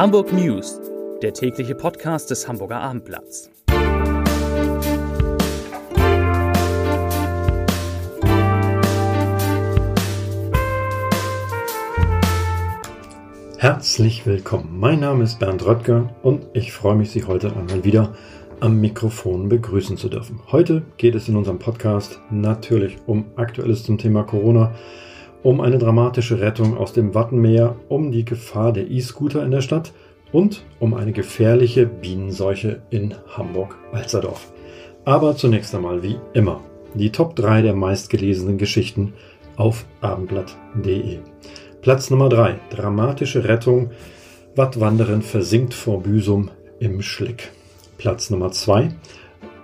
Hamburg News, der tägliche Podcast des Hamburger Abendblatts. Herzlich willkommen. Mein Name ist Bernd Röttger und ich freue mich, Sie heute einmal wieder am Mikrofon begrüßen zu dürfen. Heute geht es in unserem Podcast natürlich um Aktuelles zum Thema Corona um eine dramatische Rettung aus dem Wattenmeer, um die Gefahr der E-Scooter in der Stadt und um eine gefährliche Bienenseuche in Hamburg-Alsterdorf. Aber zunächst einmal wie immer die Top 3 der meistgelesenen Geschichten auf abendblatt.de. Platz Nummer 3. Dramatische Rettung. Wattwanderin versinkt vor Büsum im Schlick. Platz Nummer 2.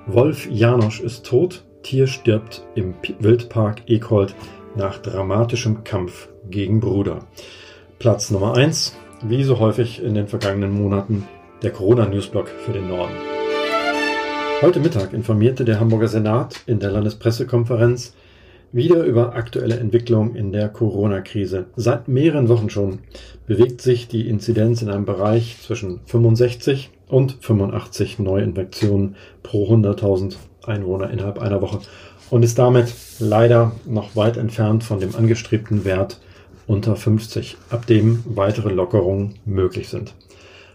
Wolf Janosch ist tot. Tier stirbt im Wildpark Ekold nach dramatischem Kampf gegen Bruder. Platz Nummer 1, wie so häufig in den vergangenen Monaten, der Corona-Newsblock für den Norden. Heute Mittag informierte der Hamburger Senat in der Landespressekonferenz wieder über aktuelle Entwicklungen in der Corona-Krise. Seit mehreren Wochen schon bewegt sich die Inzidenz in einem Bereich zwischen 65 und 85 Neuinfektionen pro 100.000 Einwohner innerhalb einer Woche und ist damit leider noch weit entfernt von dem angestrebten Wert unter 50, ab dem weitere Lockerungen möglich sind.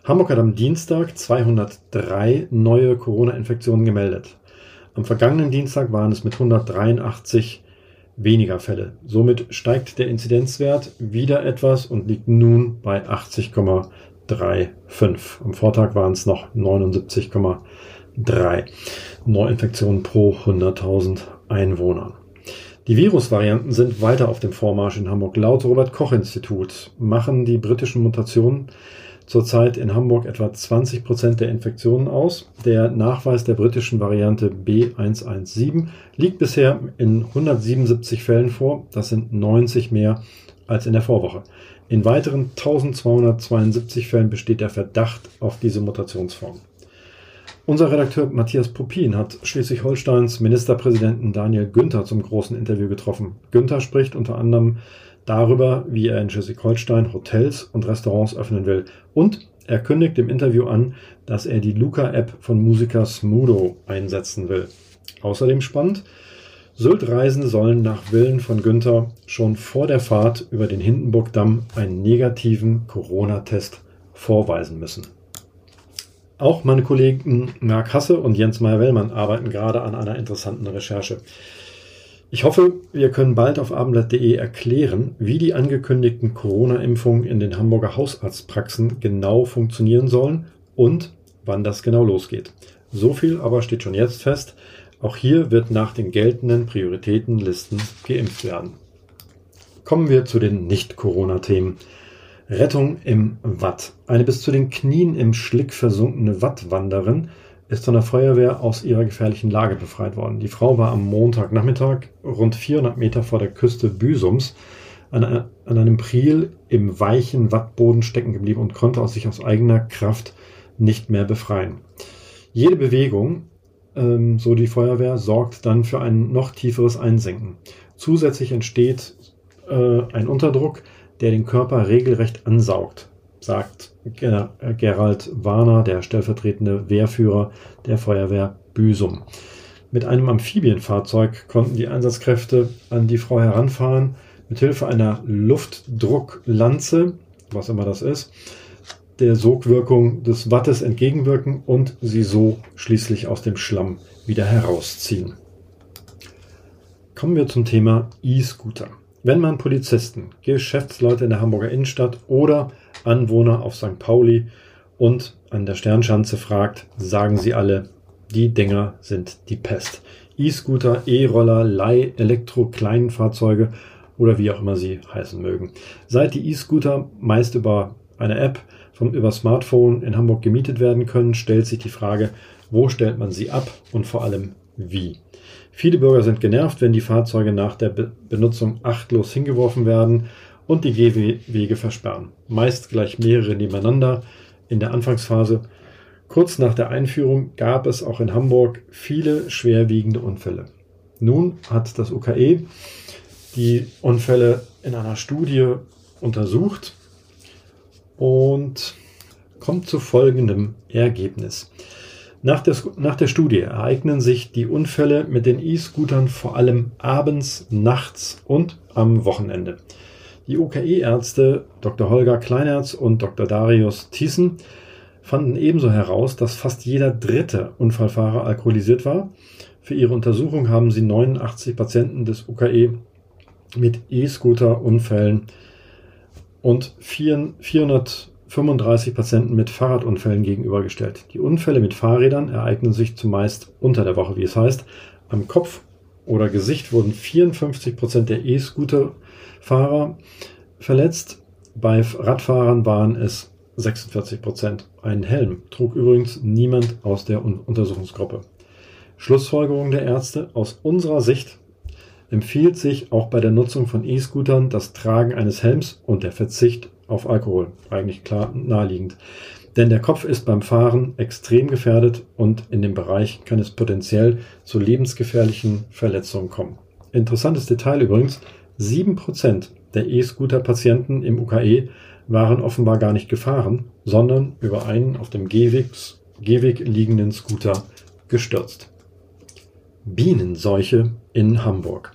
Hamburg hat am Dienstag 203 neue Corona-Infektionen gemeldet. Am vergangenen Dienstag waren es mit 183 weniger Fälle. Somit steigt der Inzidenzwert wieder etwas und liegt nun bei 80,35. Am Vortag waren es noch 79,3 Neuinfektionen pro 100.000 Einwohnern. Die Virusvarianten sind weiter auf dem Vormarsch in Hamburg. Laut Robert Koch Institut machen die britischen Mutationen zurzeit in Hamburg etwa 20 Prozent der Infektionen aus. Der Nachweis der britischen Variante B117 liegt bisher in 177 Fällen vor. Das sind 90 mehr als in der Vorwoche. In weiteren 1272 Fällen besteht der Verdacht auf diese Mutationsform. Unser Redakteur Matthias Pupin hat Schleswig-Holsteins Ministerpräsidenten Daniel Günther zum großen Interview getroffen. Günther spricht unter anderem darüber, wie er in Schleswig-Holstein Hotels und Restaurants öffnen will. Und er kündigt im Interview an, dass er die Luca-App von Musiker Smudo einsetzen will. Außerdem spannend, Sylt-Reisende sollen nach Willen von Günther schon vor der Fahrt über den Hindenburgdamm einen negativen Corona-Test vorweisen müssen. Auch meine Kollegen Marc Hasse und Jens Meyer-Wellmann arbeiten gerade an einer interessanten Recherche. Ich hoffe, wir können bald auf abendblatt.de erklären, wie die angekündigten Corona-Impfungen in den Hamburger Hausarztpraxen genau funktionieren sollen und wann das genau losgeht. So viel aber steht schon jetzt fest. Auch hier wird nach den geltenden Prioritätenlisten geimpft werden. Kommen wir zu den Nicht-Corona-Themen. Rettung im Watt. Eine bis zu den Knien im Schlick versunkene Wattwanderin ist von der Feuerwehr aus ihrer gefährlichen Lage befreit worden. Die Frau war am Montagnachmittag rund 400 Meter vor der Küste Büsums an, an einem Priel im weichen Wattboden stecken geblieben und konnte aus sich aus eigener Kraft nicht mehr befreien. Jede Bewegung, ähm, so die Feuerwehr, sorgt dann für ein noch tieferes Einsenken. Zusätzlich entsteht äh, ein Unterdruck, der den Körper regelrecht ansaugt, sagt Gerald Warner, der stellvertretende Wehrführer der Feuerwehr Büsum. Mit einem Amphibienfahrzeug konnten die Einsatzkräfte an die Frau heranfahren, mithilfe einer Luftdrucklanze, was immer das ist, der Sogwirkung des Wattes entgegenwirken und sie so schließlich aus dem Schlamm wieder herausziehen. Kommen wir zum Thema E-Scooter. Wenn man Polizisten, Geschäftsleute in der Hamburger Innenstadt oder Anwohner auf St. Pauli und an der Sternschanze fragt, sagen sie alle, die Dinger sind die Pest. E-Scooter, E-Roller, Leih-, Elektro-, Kleinfahrzeuge oder wie auch immer sie heißen mögen. Seit die E-Scooter meist über eine App vom, über Smartphone in Hamburg gemietet werden können, stellt sich die Frage, wo stellt man sie ab und vor allem wie. Viele Bürger sind genervt, wenn die Fahrzeuge nach der Be Benutzung achtlos hingeworfen werden und die Gehwege versperren. Meist gleich mehrere nebeneinander in der Anfangsphase. Kurz nach der Einführung gab es auch in Hamburg viele schwerwiegende Unfälle. Nun hat das UKE die Unfälle in einer Studie untersucht und kommt zu folgendem Ergebnis. Nach der, nach der Studie ereignen sich die Unfälle mit den E-Scootern vor allem abends, nachts und am Wochenende. Die UKE-Ärzte Dr. Holger Kleinerz und Dr. Darius Thiessen fanden ebenso heraus, dass fast jeder dritte Unfallfahrer alkoholisiert war. Für ihre Untersuchung haben sie 89 Patienten des UKE mit E-Scooter-Unfällen und 435 Patienten mit Fahrradunfällen gegenübergestellt. Die Unfälle mit Fahrrädern ereignen sich zumeist unter der Woche, wie es heißt. Am Kopf oder Gesicht wurden 54 Prozent der E-Scooter-Fahrer verletzt. Bei Radfahrern waren es 46 Prozent. Einen Helm trug übrigens niemand aus der Untersuchungsgruppe. Schlussfolgerung der Ärzte aus unserer Sicht empfiehlt sich auch bei der Nutzung von E-Scootern das Tragen eines Helms und der Verzicht auf Alkohol. Eigentlich klar naheliegend. Denn der Kopf ist beim Fahren extrem gefährdet und in dem Bereich kann es potenziell zu lebensgefährlichen Verletzungen kommen. Interessantes Detail übrigens, 7% der E-Scooter-Patienten im UKE waren offenbar gar nicht gefahren, sondern über einen auf dem Gehweg, Gehweg liegenden Scooter gestürzt. Bienenseuche in Hamburg.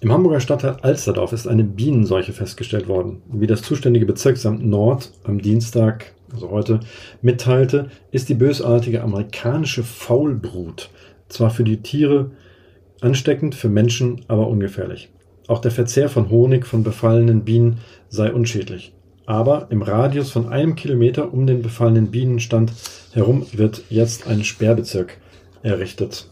Im Hamburger Stadtteil Alsterdorf ist eine Bienenseuche festgestellt worden. Wie das zuständige Bezirksamt Nord am Dienstag, also heute, mitteilte, ist die bösartige amerikanische Faulbrut zwar für die Tiere ansteckend, für Menschen aber ungefährlich. Auch der Verzehr von Honig von befallenen Bienen sei unschädlich. Aber im Radius von einem Kilometer um den befallenen Bienenstand herum wird jetzt ein Sperrbezirk errichtet.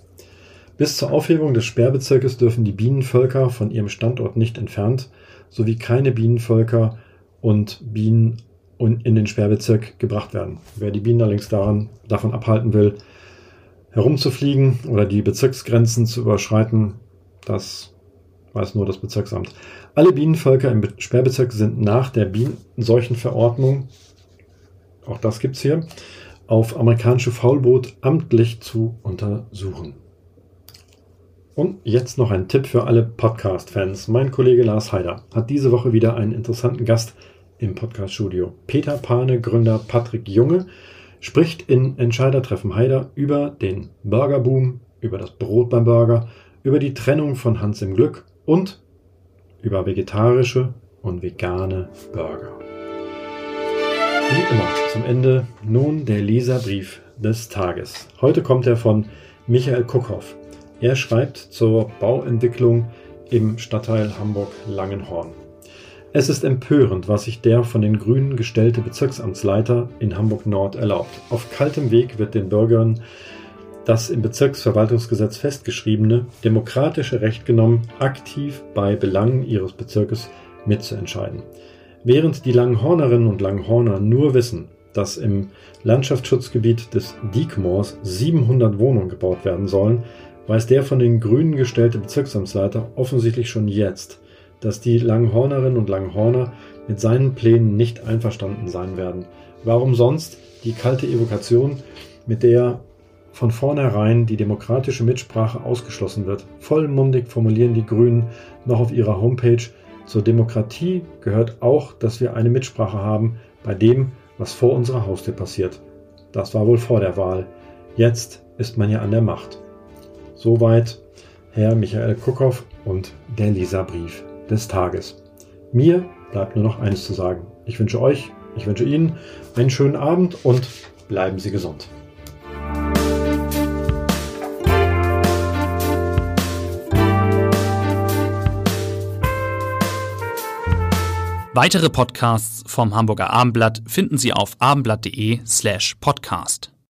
Bis zur Aufhebung des Sperrbezirkes dürfen die Bienenvölker von ihrem Standort nicht entfernt, sowie keine Bienenvölker und Bienen in den Sperrbezirk gebracht werden. Wer die Bienen allerdings daran, davon abhalten will, herumzufliegen oder die Bezirksgrenzen zu überschreiten, das weiß nur das Bezirksamt. Alle Bienenvölker im Sperrbezirk sind nach der Bienenseuchenverordnung, auch das gibt's hier, auf amerikanische Faulboot amtlich zu untersuchen. Und jetzt noch ein Tipp für alle Podcast-Fans. Mein Kollege Lars Heider hat diese Woche wieder einen interessanten Gast im Podcast-Studio. Peter Pane, Gründer Patrick Junge, spricht in Entscheidertreffen Heider über den Burgerboom, über das Brot beim Burger, über die Trennung von Hans im Glück und über vegetarische und vegane Burger. Wie immer zum Ende nun der Leserbrief des Tages. Heute kommt er von Michael Kuckhoff. Er schreibt zur Bauentwicklung im Stadtteil Hamburg-Langenhorn. Es ist empörend, was sich der von den Grünen gestellte Bezirksamtsleiter in Hamburg-Nord erlaubt. Auf kaltem Weg wird den Bürgern das im Bezirksverwaltungsgesetz festgeschriebene demokratische Recht genommen, aktiv bei Belangen ihres Bezirkes mitzuentscheiden. Während die Langenhornerinnen und Langenhorner nur wissen, dass im Landschaftsschutzgebiet des Diekmoors 700 Wohnungen gebaut werden sollen, weiß der von den Grünen gestellte Bezirksamtsleiter offensichtlich schon jetzt, dass die Langhornerinnen und Langhorner mit seinen Plänen nicht einverstanden sein werden. Warum sonst die kalte Evokation, mit der von vornherein die demokratische Mitsprache ausgeschlossen wird? Vollmundig formulieren die Grünen noch auf ihrer Homepage, zur Demokratie gehört auch, dass wir eine Mitsprache haben bei dem, was vor unserer Haustür passiert. Das war wohl vor der Wahl. Jetzt ist man ja an der Macht. Soweit Herr Michael Kuckhoff und der Leserbrief des Tages. Mir bleibt nur noch eines zu sagen. Ich wünsche euch, ich wünsche Ihnen einen schönen Abend und bleiben Sie gesund. Weitere Podcasts vom Hamburger Abendblatt finden Sie auf abendblatt.de slash podcast.